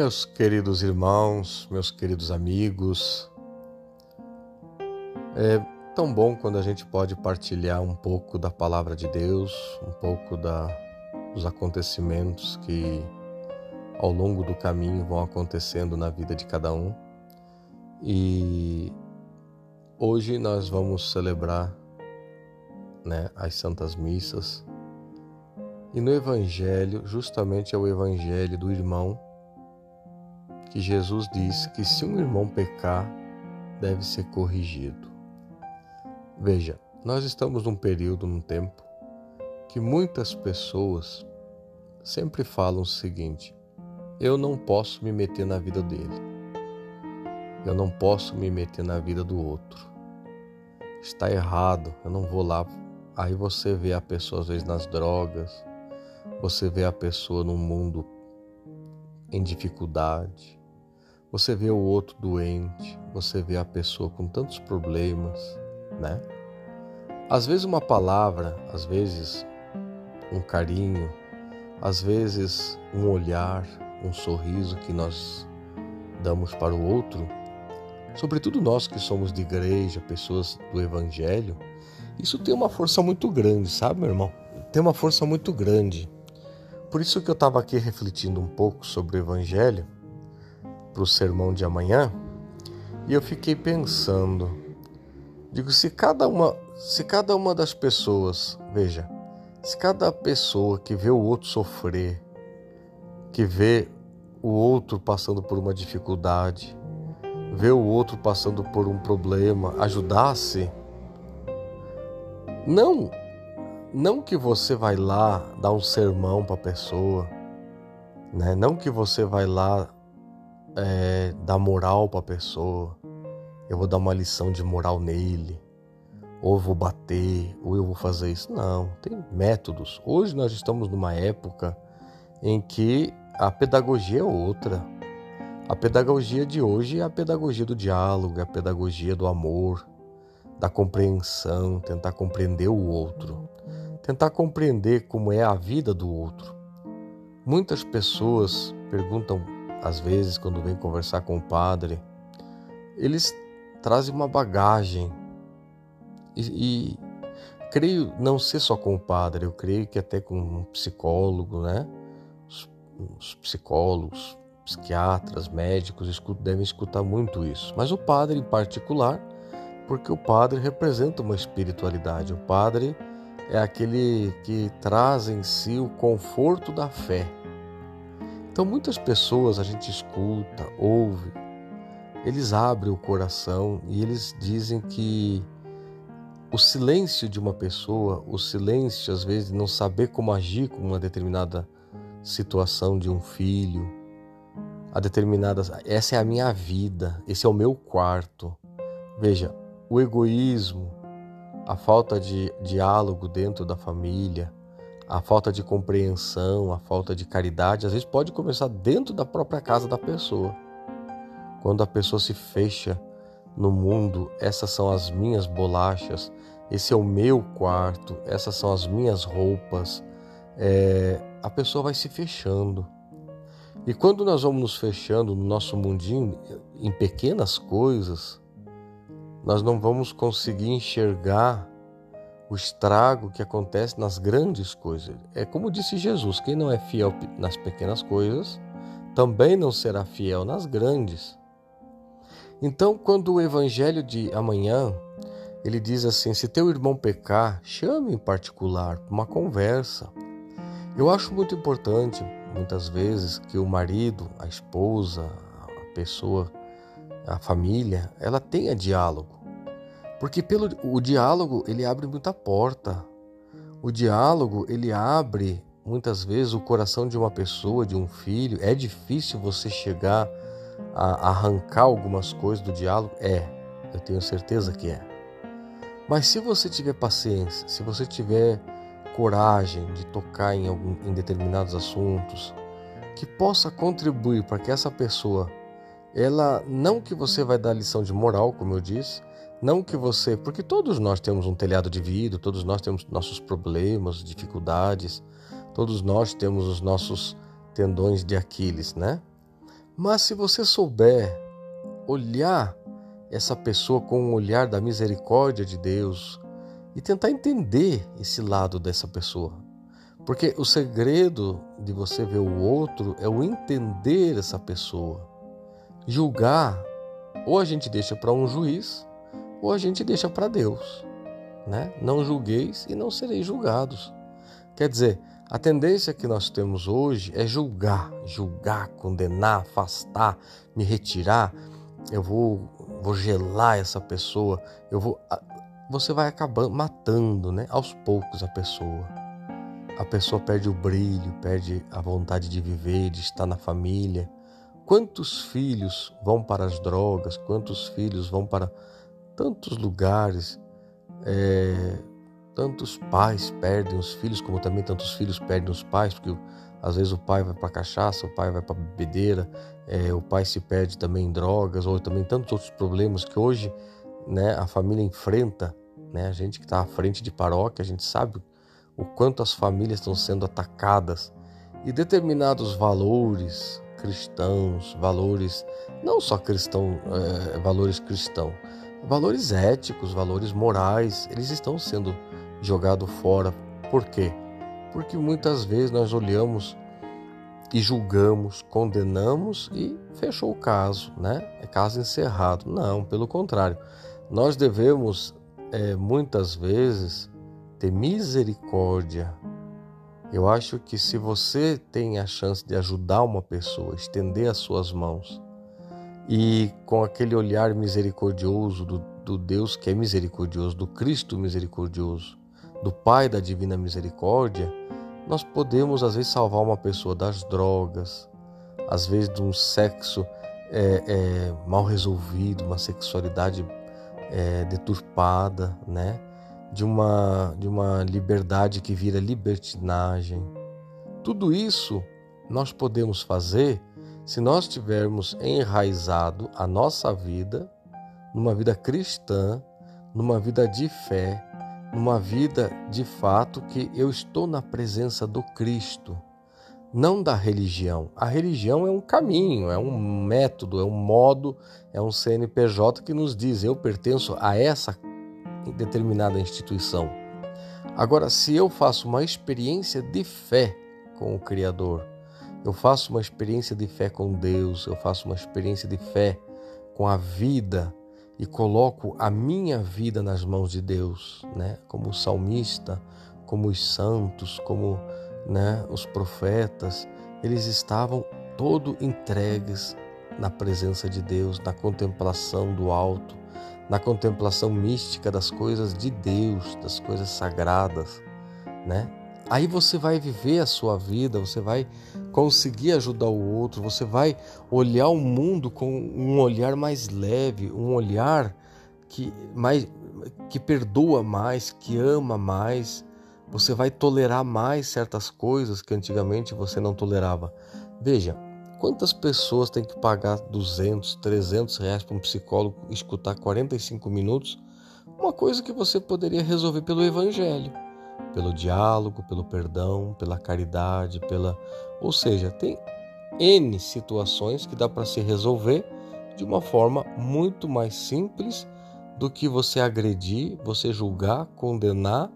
Meus queridos irmãos, meus queridos amigos, é tão bom quando a gente pode partilhar um pouco da palavra de Deus, um pouco da, dos acontecimentos que ao longo do caminho vão acontecendo na vida de cada um. E hoje nós vamos celebrar né, as Santas Missas. E no Evangelho, justamente é o Evangelho do irmão que Jesus diz que se um irmão pecar, deve ser corrigido. Veja, nós estamos num período, num tempo, que muitas pessoas sempre falam o seguinte: eu não posso me meter na vida dele, eu não posso me meter na vida do outro. Está errado, eu não vou lá. Aí você vê a pessoa às vezes nas drogas, você vê a pessoa num mundo em dificuldade, você vê o outro doente, você vê a pessoa com tantos problemas, né? Às vezes uma palavra, às vezes um carinho, às vezes um olhar, um sorriso que nós damos para o outro, sobretudo nós que somos de igreja, pessoas do evangelho, isso tem uma força muito grande, sabe, meu irmão? Tem uma força muito grande. Por isso que eu estava aqui refletindo um pouco sobre o evangelho para o sermão de amanhã e eu fiquei pensando, digo se cada uma, se cada uma das pessoas, veja, se cada pessoa que vê o outro sofrer, que vê o outro passando por uma dificuldade, vê o outro passando por um problema, ajudasse, não, não que você vai lá dar um sermão para a pessoa, né? Não que você vai lá é, dar moral para a pessoa, eu vou dar uma lição de moral nele, ou eu vou bater, ou eu vou fazer isso. Não, tem métodos. Hoje nós estamos numa época em que a pedagogia é outra. A pedagogia de hoje é a pedagogia do diálogo, é a pedagogia do amor, da compreensão, tentar compreender o outro, tentar compreender como é a vida do outro. Muitas pessoas perguntam às vezes, quando vem conversar com o padre, eles trazem uma bagagem. E, e creio não ser só com o padre, eu creio que até com um psicólogo, né? Os, os psicólogos, psiquiatras, médicos devem escutar muito isso. Mas o padre em particular, porque o padre representa uma espiritualidade. O padre é aquele que traz em si o conforto da fé. Então, muitas pessoas a gente escuta, ouve, eles abrem o coração e eles dizem que o silêncio de uma pessoa, o silêncio, às vezes, de não saber como agir com uma determinada situação de um filho, a determinada. Essa é a minha vida, esse é o meu quarto. Veja, o egoísmo, a falta de diálogo dentro da família, a falta de compreensão, a falta de caridade, às vezes pode começar dentro da própria casa da pessoa. Quando a pessoa se fecha no mundo, essas são as minhas bolachas, esse é o meu quarto, essas são as minhas roupas, é, a pessoa vai se fechando. E quando nós vamos nos fechando no nosso mundinho, em pequenas coisas, nós não vamos conseguir enxergar o estrago que acontece nas grandes coisas. É como disse Jesus: quem não é fiel nas pequenas coisas, também não será fiel nas grandes. Então, quando o evangelho de amanhã, ele diz assim: se teu irmão pecar, chame em particular uma conversa. Eu acho muito importante, muitas vezes, que o marido, a esposa, a pessoa, a família, ela tenha diálogo. Porque pelo o diálogo ele abre muita porta. O diálogo ele abre muitas vezes o coração de uma pessoa, de um filho. É difícil você chegar a arrancar algumas coisas do diálogo? É, eu tenho certeza que é. Mas se você tiver paciência, se você tiver coragem de tocar em, algum, em determinados assuntos, que possa contribuir para que essa pessoa, ela não que você vai dar lição de moral, como eu disse, não que você, porque todos nós temos um telhado de vidro, todos nós temos nossos problemas, dificuldades, todos nós temos os nossos tendões de Aquiles, né? Mas se você souber olhar essa pessoa com o um olhar da misericórdia de Deus e tentar entender esse lado dessa pessoa. Porque o segredo de você ver o outro é o entender essa pessoa. Julgar, ou a gente deixa para um juiz, ou a gente deixa para Deus. Né? Não julgueis e não sereis julgados. Quer dizer, a tendência que nós temos hoje é julgar, julgar, condenar, afastar, me retirar. Eu vou vou gelar essa pessoa, eu vou você vai acabando matando, né, aos poucos a pessoa. A pessoa perde o brilho, perde a vontade de viver, de estar na família. Quantos filhos vão para as drogas? Quantos filhos vão para tantos lugares? É, tantos pais perdem os filhos, como também tantos filhos perdem os pais, porque às vezes o pai vai para cachaça, o pai vai para bebedeira, é, o pai se perde também em drogas, ou também tantos outros problemas que hoje né, a família enfrenta. Né? A gente que está à frente de paróquia, a gente sabe o quanto as famílias estão sendo atacadas e determinados valores cristãos, valores não só cristão, é, valores cristãos, valores éticos, valores morais, eles estão sendo jogados fora. Por quê? porque muitas vezes nós olhamos e julgamos, condenamos e fechou o caso, né? É caso encerrado. Não, pelo contrário, nós devemos é, muitas vezes ter misericórdia. Eu acho que se você tem a chance de ajudar uma pessoa, estender as suas mãos e com aquele olhar misericordioso do, do Deus que é misericordioso, do Cristo misericordioso, do Pai da Divina Misericórdia, nós podemos às vezes salvar uma pessoa das drogas, às vezes de um sexo é, é, mal resolvido, uma sexualidade é, deturpada, né? De uma, de uma liberdade que vira libertinagem. Tudo isso nós podemos fazer se nós tivermos enraizado a nossa vida numa vida cristã, numa vida de fé, numa vida de fato que eu estou na presença do Cristo, não da religião. A religião é um caminho, é um método, é um modo, é um CNPJ que nos diz eu pertenço a essa determinada instituição. Agora, se eu faço uma experiência de fé com o Criador, eu faço uma experiência de fé com Deus, eu faço uma experiência de fé com a vida, e coloco a minha vida nas mãos de Deus, né? Como salmista, como os santos, como né, os profetas, eles estavam todo entregues na presença de Deus, na contemplação do alto, na contemplação mística das coisas de Deus, das coisas sagradas, né? Aí você vai viver a sua vida, você vai conseguir ajudar o outro, você vai olhar o mundo com um olhar mais leve, um olhar que mais que perdoa mais, que ama mais. Você vai tolerar mais certas coisas que antigamente você não tolerava. Veja, quantas pessoas têm que pagar 200, 300 reais para um psicólogo escutar 45 minutos? Uma coisa que você poderia resolver pelo evangelho pelo diálogo, pelo perdão, pela caridade, pela. Ou seja, tem N situações que dá para se resolver de uma forma muito mais simples do que você agredir, você julgar, condenar.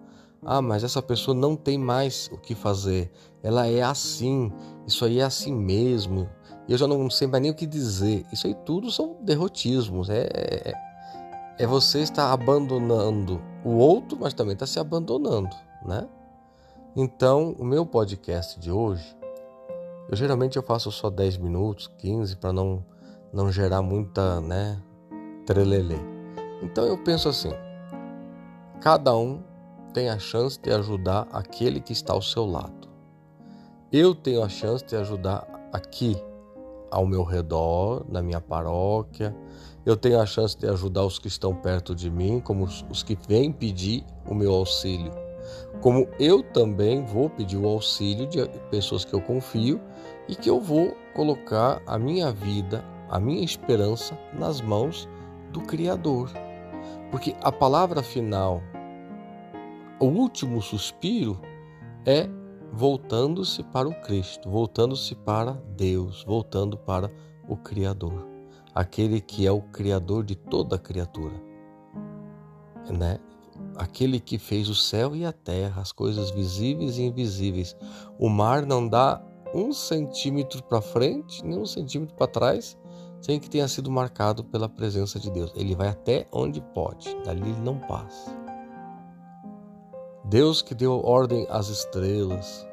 Ah, mas essa pessoa não tem mais o que fazer. Ela é assim. Isso aí é assim mesmo. E eu já não sei mais nem o que dizer. Isso aí tudo são derrotismos. É, é, é você estar abandonando o outro, mas também está se abandonando né? Então, o meu podcast de hoje, eu geralmente eu faço só 10 minutos, 15 para não não gerar muita, né, trelelê. Então eu penso assim: cada um tem a chance de ajudar aquele que está ao seu lado. Eu tenho a chance de ajudar aqui ao meu redor, na minha paróquia. Eu tenho a chance de ajudar os que estão perto de mim, como os que vêm pedir o meu auxílio como eu também vou pedir o auxílio de pessoas que eu confio e que eu vou colocar a minha vida, a minha esperança nas mãos do Criador. Porque a palavra final, o último suspiro, é voltando-se para o Cristo, voltando-se para Deus, voltando para o Criador, aquele que é o Criador de toda criatura, né? Aquele que fez o céu e a terra, as coisas visíveis e invisíveis. O mar não dá um centímetro para frente, nem um centímetro para trás, sem que tenha sido marcado pela presença de Deus. Ele vai até onde pode, dali ele não passa. Deus que deu ordem às estrelas,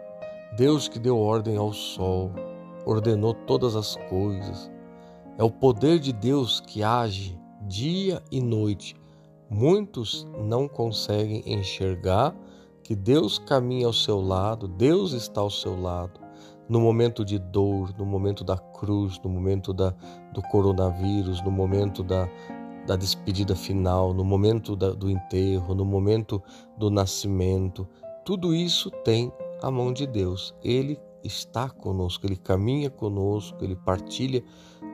Deus que deu ordem ao sol, ordenou todas as coisas. É o poder de Deus que age dia e noite. Muitos não conseguem enxergar que Deus caminha ao seu lado, Deus está ao seu lado no momento de dor, no momento da cruz, no momento da, do coronavírus, no momento da, da despedida final, no momento da, do enterro, no momento do nascimento. Tudo isso tem a mão de Deus. Ele está conosco, ele caminha conosco, ele partilha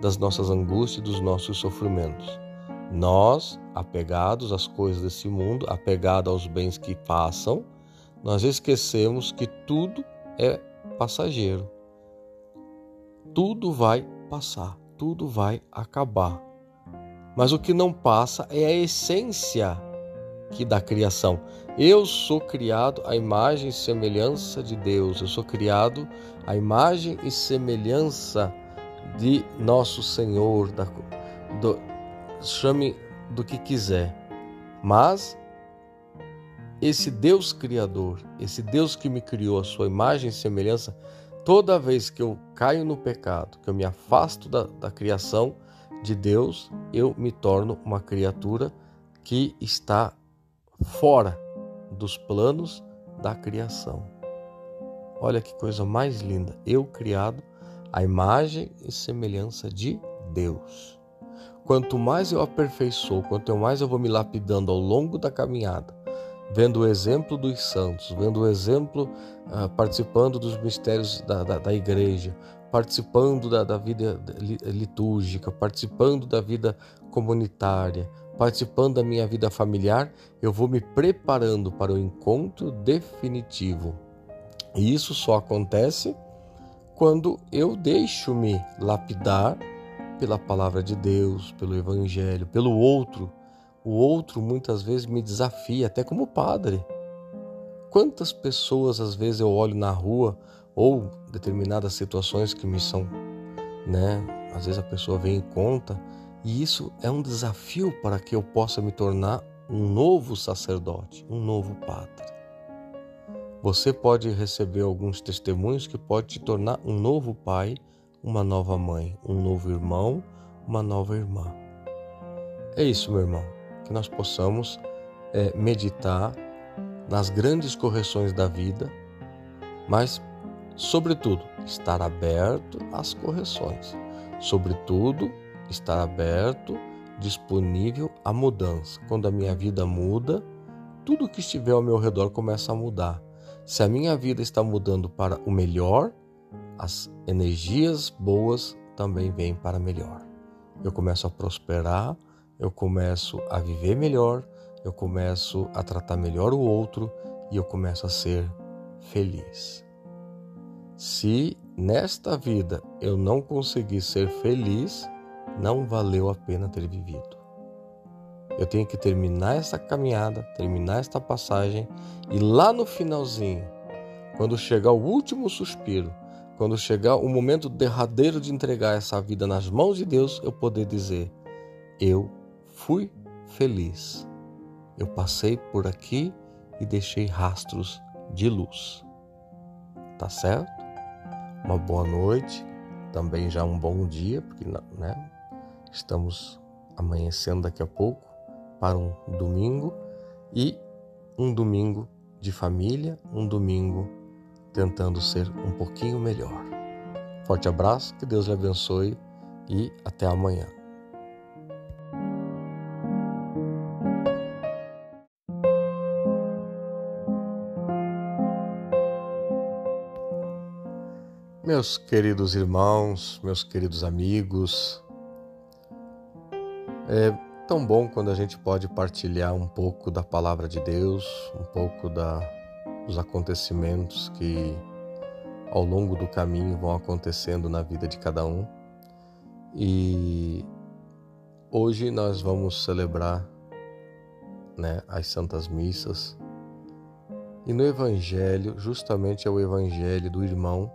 das nossas angústias e dos nossos sofrimentos. Nós, apegados às coisas desse mundo, apegados aos bens que passam, nós esquecemos que tudo é passageiro. Tudo vai passar, tudo vai acabar. Mas o que não passa é a essência que da criação. Eu sou criado à imagem e semelhança de Deus. Eu sou criado à imagem e semelhança de nosso Senhor. Da, do, chame do que quiser. Mas esse Deus Criador, esse Deus que me criou a sua imagem e semelhança, toda vez que eu caio no pecado, que eu me afasto da, da criação de Deus, eu me torno uma criatura que está fora dos planos da criação. Olha que coisa mais linda! Eu criado à imagem e semelhança de Deus. Quanto mais eu aperfeiçoo, quanto mais eu vou me lapidando ao longo da caminhada, vendo o exemplo dos santos, vendo o exemplo, uh, participando dos mistérios da, da, da igreja, participando da, da, vida litúrgica, participando da vida comunitária, participando da minha vida familiar, eu vou me preparando para o encontro definitivo. E isso só acontece quando eu deixo-me lapidar pela palavra de Deus, pelo Evangelho, pelo outro o outro muitas vezes me desafia, até como padre. Quantas pessoas às vezes eu olho na rua ou determinadas situações que me são, né? Às vezes a pessoa vem em conta e isso é um desafio para que eu possa me tornar um novo sacerdote, um novo padre. Você pode receber alguns testemunhos que pode te tornar um novo pai, uma nova mãe, um novo irmão, uma nova irmã. É isso, meu irmão que nós possamos é, meditar nas grandes correções da vida, mas, sobretudo, estar aberto às correções. Sobretudo, estar aberto, disponível à mudança. Quando a minha vida muda, tudo que estiver ao meu redor começa a mudar. Se a minha vida está mudando para o melhor, as energias boas também vêm para melhor. Eu começo a prosperar, eu começo a viver melhor, eu começo a tratar melhor o outro e eu começo a ser feliz. Se nesta vida eu não conseguir ser feliz, não valeu a pena ter vivido. Eu tenho que terminar essa caminhada, terminar esta passagem e lá no finalzinho, quando chegar o último suspiro, quando chegar o momento derradeiro de entregar essa vida nas mãos de Deus, eu poder dizer: Eu fui feliz. Eu passei por aqui e deixei rastros de luz. Tá certo? Uma boa noite, também já um bom dia, porque né, estamos amanhecendo daqui a pouco para um domingo e um domingo de família, um domingo tentando ser um pouquinho melhor. Forte abraço, que Deus lhe abençoe e até amanhã. Meus queridos irmãos, meus queridos amigos, é tão bom quando a gente pode partilhar um pouco da palavra de Deus, um pouco da, dos acontecimentos que ao longo do caminho vão acontecendo na vida de cada um. E hoje nós vamos celebrar né, as Santas Missas. E no Evangelho, justamente é o Evangelho do irmão,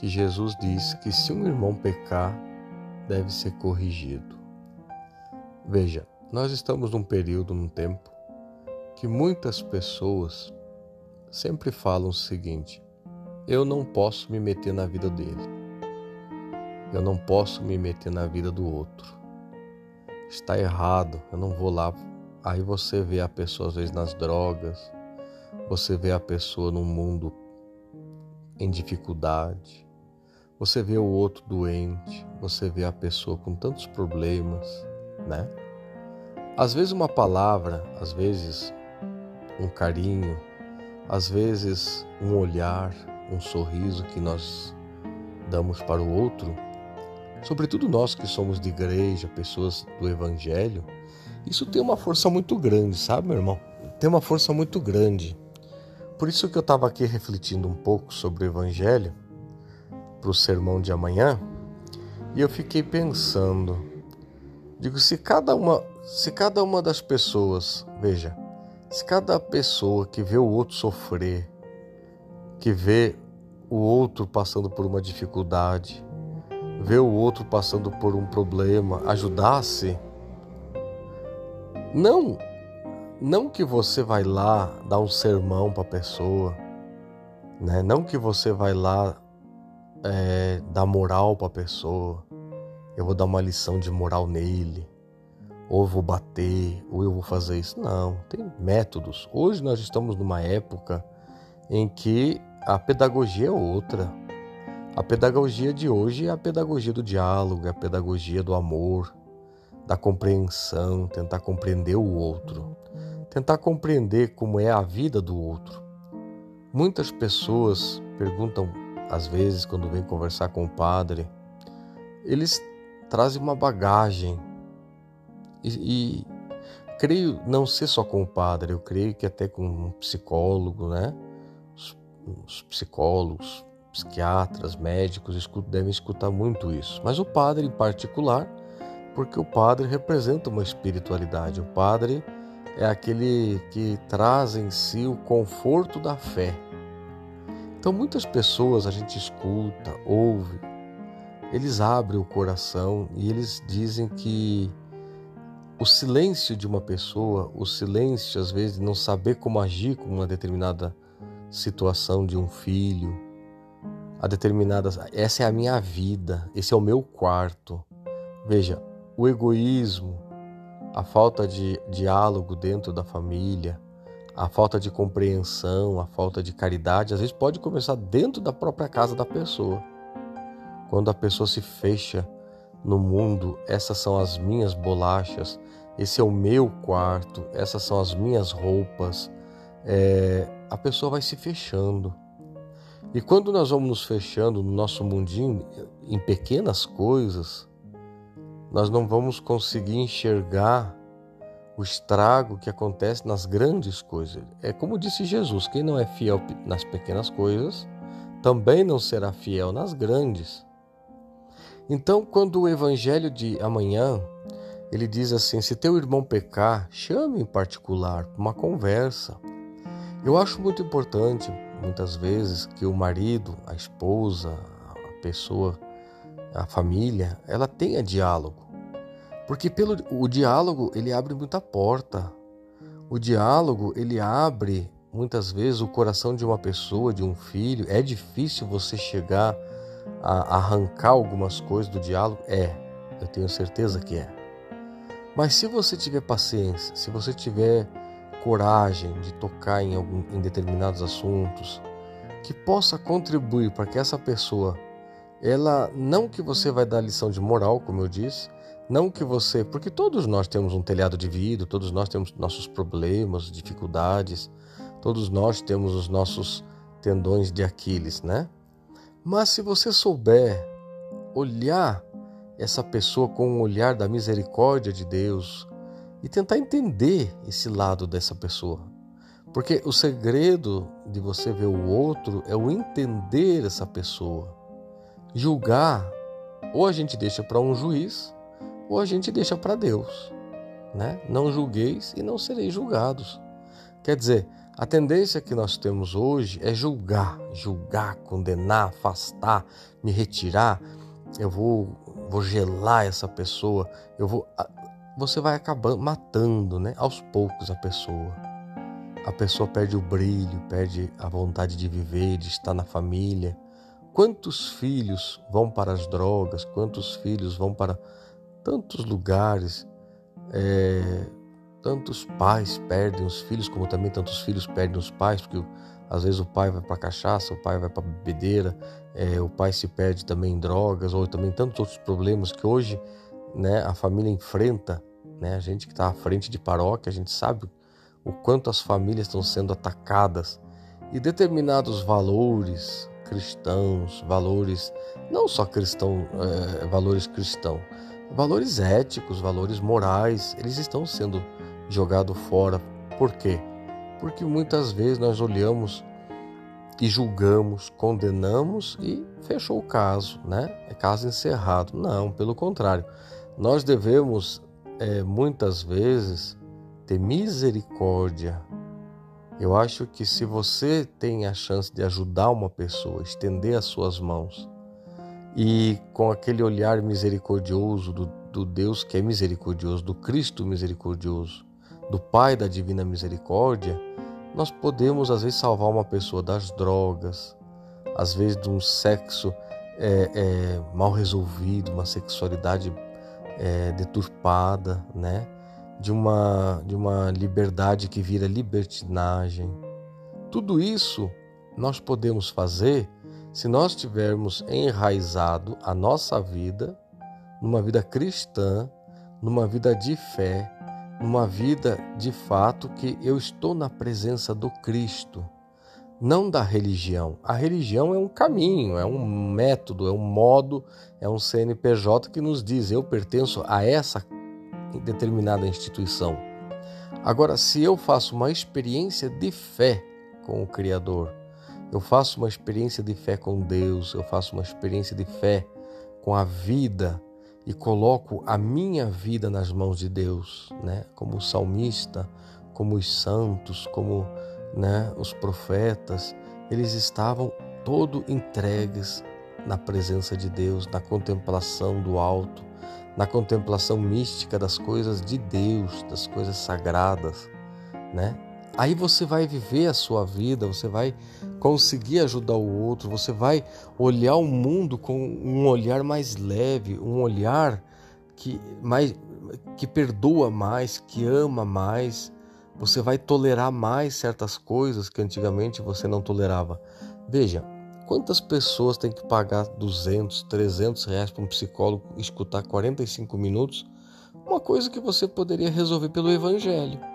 que Jesus diz que se um irmão pecar, deve ser corrigido. Veja, nós estamos num período, num tempo, que muitas pessoas sempre falam o seguinte: eu não posso me meter na vida dele, eu não posso me meter na vida do outro. Está errado, eu não vou lá Aí você vê a pessoa às vezes nas drogas, você vê a pessoa num mundo em dificuldade, você vê o outro doente, você vê a pessoa com tantos problemas, né? Às vezes uma palavra, às vezes um carinho, às vezes um olhar, um sorriso que nós damos para o outro, sobretudo nós que somos de igreja, pessoas do evangelho, isso tem uma força muito grande, sabe, meu irmão? Tem uma força muito grande. Por isso que eu estava aqui refletindo um pouco sobre o Evangelho para o sermão de amanhã e eu fiquei pensando, digo se cada uma, se cada uma das pessoas, veja, se cada pessoa que vê o outro sofrer, que vê o outro passando por uma dificuldade, vê o outro passando por um problema, ajudasse não, não que você vai lá dar um sermão para a pessoa, né? Não que você vai lá é, dar moral para a pessoa. Eu vou dar uma lição de moral nele, ou eu vou bater, ou eu vou fazer isso. Não, tem métodos. Hoje nós estamos numa época em que a pedagogia é outra. A pedagogia de hoje é a pedagogia do diálogo, é a pedagogia do amor, da compreensão, tentar compreender o outro, tentar compreender como é a vida do outro. Muitas pessoas perguntam, às vezes, quando vêm conversar com o padre, eles trazem uma bagagem. E, e creio não ser só com o padre, eu creio que até com um psicólogo, né? Os, os psicólogos, psiquiatras, médicos devem escutar muito isso. Mas o padre, em particular, porque o padre representa uma espiritualidade. O padre é aquele que traz em si o conforto da fé. Então, muitas pessoas a gente escuta, ouve, eles abrem o coração e eles dizem que o silêncio de uma pessoa, o silêncio às vezes de não saber como agir com uma determinada situação de um filho, a determinadas, essa é a minha vida, esse é o meu quarto. Veja, o egoísmo, a falta de diálogo dentro da família, a falta de compreensão, a falta de caridade, às vezes pode começar dentro da própria casa da pessoa. Quando a pessoa se fecha no mundo, essas são as minhas bolachas, esse é o meu quarto, essas são as minhas roupas, é, a pessoa vai se fechando. E quando nós vamos nos fechando no nosso mundinho, em pequenas coisas, nós não vamos conseguir enxergar o estrago que acontece nas grandes coisas. É como disse Jesus: quem não é fiel nas pequenas coisas, também não será fiel nas grandes. Então, quando o evangelho de amanhã ele diz assim: se teu irmão pecar, chame em particular uma conversa. Eu acho muito importante, muitas vezes, que o marido, a esposa, a pessoa a família, ela tenha diálogo. Porque pelo o diálogo, ele abre muita porta. O diálogo, ele abre muitas vezes o coração de uma pessoa, de um filho. É difícil você chegar a arrancar algumas coisas do diálogo? É, eu tenho certeza que é. Mas se você tiver paciência, se você tiver coragem de tocar em, algum, em determinados assuntos, que possa contribuir para que essa pessoa ela não que você vai dar lição de moral, como eu disse, não que você, porque todos nós temos um telhado de vidro, todos nós temos nossos problemas, dificuldades, todos nós temos os nossos tendões de Aquiles, né? Mas se você souber olhar essa pessoa com o olhar da misericórdia de Deus e tentar entender esse lado dessa pessoa, porque o segredo de você ver o outro é o entender essa pessoa Julgar ou a gente deixa para um juiz, ou a gente deixa para Deus. Né? Não julgueis e não sereis julgados. Quer dizer, a tendência que nós temos hoje é julgar, julgar, condenar, afastar, me retirar. Eu vou, vou gelar essa pessoa. Eu vou, você vai acabando matando, né? Aos poucos a pessoa. A pessoa perde o brilho, perde a vontade de viver, de estar na família. Quantos filhos vão para as drogas? Quantos filhos vão para tantos lugares? É, Tantos pais perdem os filhos, como também tantos filhos perdem os pais, porque às vezes o pai vai para cachaça, o pai vai para bebedeira, é, o pai se perde também em drogas, ou também tantos outros problemas que hoje né, a família enfrenta. Né? A gente que está à frente de paróquia, a gente sabe o quanto as famílias estão sendo atacadas e determinados valores cristãos, valores não só cristão, é, valores cristãos, valores éticos, valores morais, eles estão sendo jogado fora. Por quê? Porque muitas vezes nós olhamos e julgamos, condenamos e fechou o caso, né? É caso encerrado. Não, pelo contrário. Nós devemos, é, muitas vezes, ter misericórdia. Eu acho que se você tem a chance de ajudar uma pessoa, estender as suas mãos e com aquele olhar misericordioso do, do Deus que é misericordioso, do Cristo misericordioso, do Pai da Divina Misericórdia, nós podemos às vezes salvar uma pessoa das drogas, às vezes de um sexo é, é, mal resolvido, uma sexualidade é, deturpada, né? De uma, de uma liberdade que vira libertinagem. Tudo isso nós podemos fazer se nós tivermos enraizado a nossa vida numa vida cristã, numa vida de fé, uma vida de fato que eu estou na presença do Cristo, não da religião. A religião é um caminho, é um método, é um modo, é um CNPJ que nos diz eu pertenço a essa determinada instituição. Agora, se eu faço uma experiência de fé com o Criador, eu faço uma experiência de fé com Deus, eu faço uma experiência de fé com a vida, e coloco a minha vida nas mãos de Deus, né? Como salmista, como os santos, como né, os profetas, eles estavam todo entregues na presença de Deus, na contemplação do alto, na contemplação mística das coisas de Deus, das coisas sagradas, né? Aí você vai viver a sua vida, você vai conseguir ajudar o outro, você vai olhar o mundo com um olhar mais leve, um olhar que mais que perdoa mais, que ama mais. Você vai tolerar mais certas coisas que antigamente você não tolerava. Veja, quantas pessoas têm que pagar 200, 300 reais para um psicólogo escutar 45 minutos? Uma coisa que você poderia resolver pelo evangelho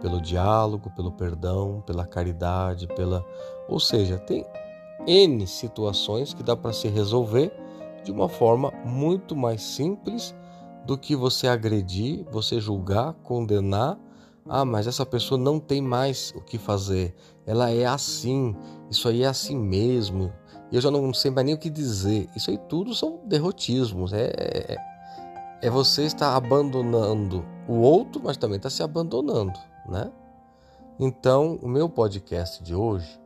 pelo diálogo, pelo perdão, pela caridade, pela, ou seja, tem N situações que dá para se resolver de uma forma muito mais simples do que você agredir, você julgar, condenar. Ah, mas essa pessoa não tem mais o que fazer. Ela é assim. Isso aí é assim mesmo. Eu já não sei mais nem o que dizer. Isso aí tudo são derrotismos. É, é, é você estar abandonando o outro, mas também está se abandonando né? Então, o meu podcast de hoje,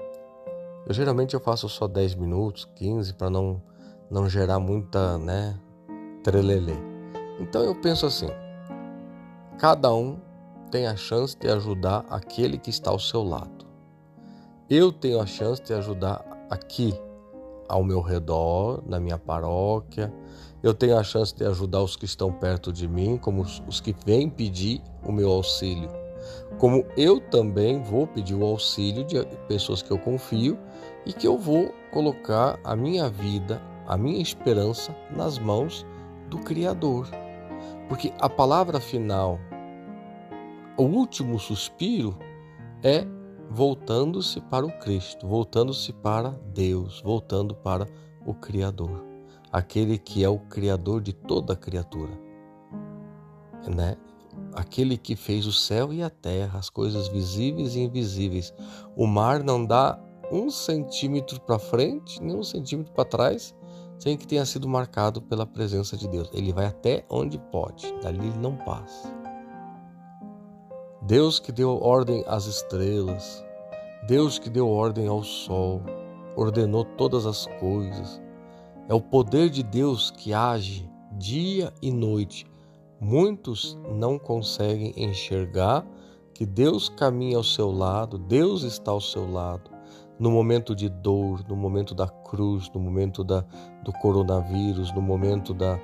eu geralmente eu faço só 10 minutos, 15 para não não gerar muita, né, trelelê. Então eu penso assim: cada um tem a chance de ajudar aquele que está ao seu lado. Eu tenho a chance de ajudar aqui ao meu redor, na minha paróquia. Eu tenho a chance de ajudar os que estão perto de mim, como os que vêm pedir o meu auxílio como eu também vou pedir o auxílio de pessoas que eu confio e que eu vou colocar a minha vida, a minha esperança nas mãos do Criador. Porque a palavra final, o último suspiro, é voltando-se para o Cristo, voltando-se para Deus, voltando para o Criador, aquele que é o Criador de toda criatura. Né? aquele que fez o céu e a terra, as coisas visíveis e invisíveis. O mar não dá um centímetro para frente, nem um centímetro para trás, sem que tenha sido marcado pela presença de Deus. Ele vai até onde pode, dali ele não passa. Deus que deu ordem às estrelas, Deus que deu ordem ao sol, ordenou todas as coisas. É o poder de Deus que age dia e noite. Muitos não conseguem enxergar que Deus caminha ao seu lado, Deus está ao seu lado no momento de dor, no momento da cruz, no momento da, do coronavírus, no momento da,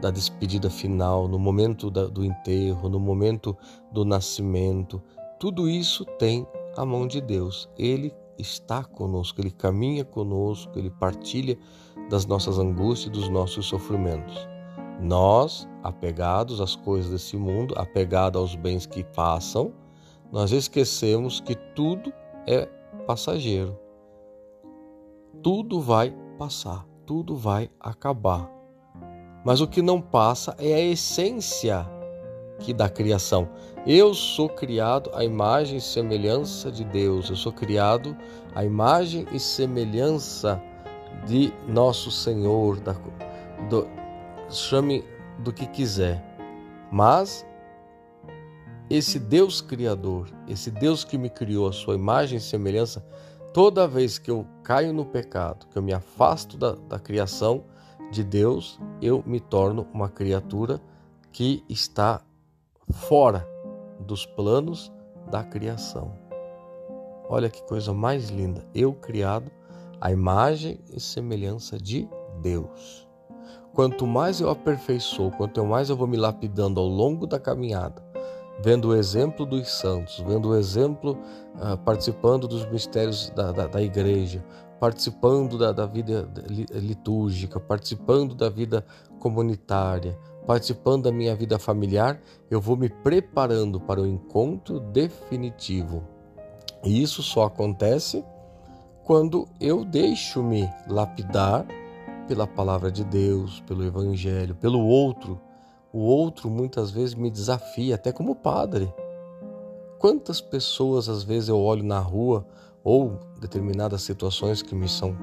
da despedida final, no momento da, do enterro, no momento do nascimento. Tudo isso tem a mão de Deus. Ele está conosco, ele caminha conosco, ele partilha das nossas angústias e dos nossos sofrimentos. Nós, apegados às coisas desse mundo, apegados aos bens que passam, nós esquecemos que tudo é passageiro. Tudo vai passar, tudo vai acabar. Mas o que não passa é a essência que da criação. Eu sou criado à imagem e semelhança de Deus. Eu sou criado à imagem e semelhança de nosso Senhor. Da, do, chame do que quiser. Mas esse Deus Criador, esse Deus que me criou a sua imagem e semelhança, toda vez que eu caio no pecado, que eu me afasto da, da criação de Deus, eu me torno uma criatura que está fora dos planos da criação. Olha que coisa mais linda! Eu criado à imagem e semelhança de Deus. Quanto mais eu aperfeiçoo, quanto mais eu vou me lapidando ao longo da caminhada, vendo o exemplo dos santos, vendo o exemplo, uh, participando dos mistérios da, da, da igreja, participando da, da, vida litúrgica, participando da vida comunitária, participando da minha vida familiar, eu vou me preparando para o encontro definitivo. E isso só acontece quando eu deixo-me lapidar pela palavra de Deus, pelo Evangelho, pelo outro o outro muitas vezes me desafia, até como padre. Quantas pessoas às vezes eu olho na rua ou determinadas situações que me são,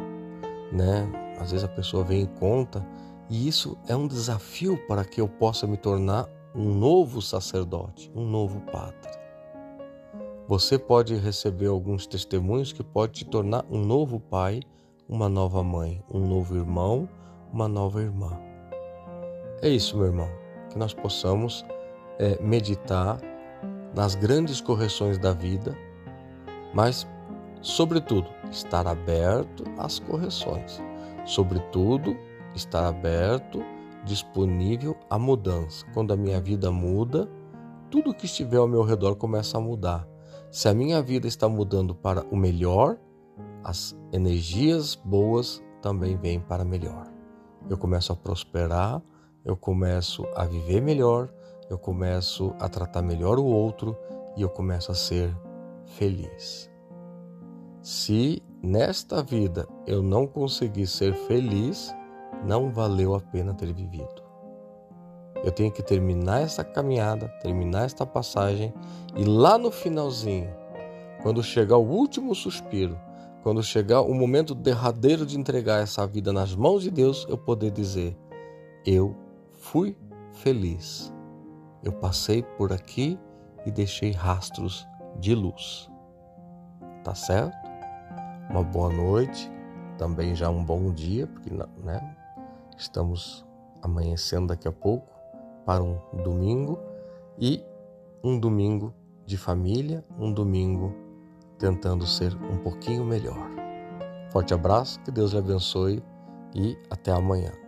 né? Às vezes a pessoa vem em conta e isso é um desafio para que eu possa me tornar um novo sacerdote, um novo padre. Você pode receber alguns testemunhos que pode te tornar um novo pai, uma nova mãe, um novo irmão, uma nova irmã. É isso, meu irmão que nós possamos é, meditar nas grandes correções da vida, mas, sobretudo, estar aberto às correções. Sobretudo, estar aberto, disponível à mudança. Quando a minha vida muda, tudo que estiver ao meu redor começa a mudar. Se a minha vida está mudando para o melhor, as energias boas também vêm para melhor. Eu começo a prosperar, eu começo a viver melhor, eu começo a tratar melhor o outro e eu começo a ser feliz. Se nesta vida eu não conseguir ser feliz, não valeu a pena ter vivido. Eu tenho que terminar essa caminhada, terminar esta passagem e lá no finalzinho, quando chegar o último suspiro, quando chegar o momento derradeiro de entregar essa vida nas mãos de Deus, eu poder dizer: Eu fui feliz. Eu passei por aqui e deixei rastros de luz. Tá certo? Uma boa noite, também já um bom dia, porque né, estamos amanhecendo daqui a pouco para um domingo e um domingo de família, um domingo tentando ser um pouquinho melhor. Forte abraço, que Deus lhe abençoe e até amanhã.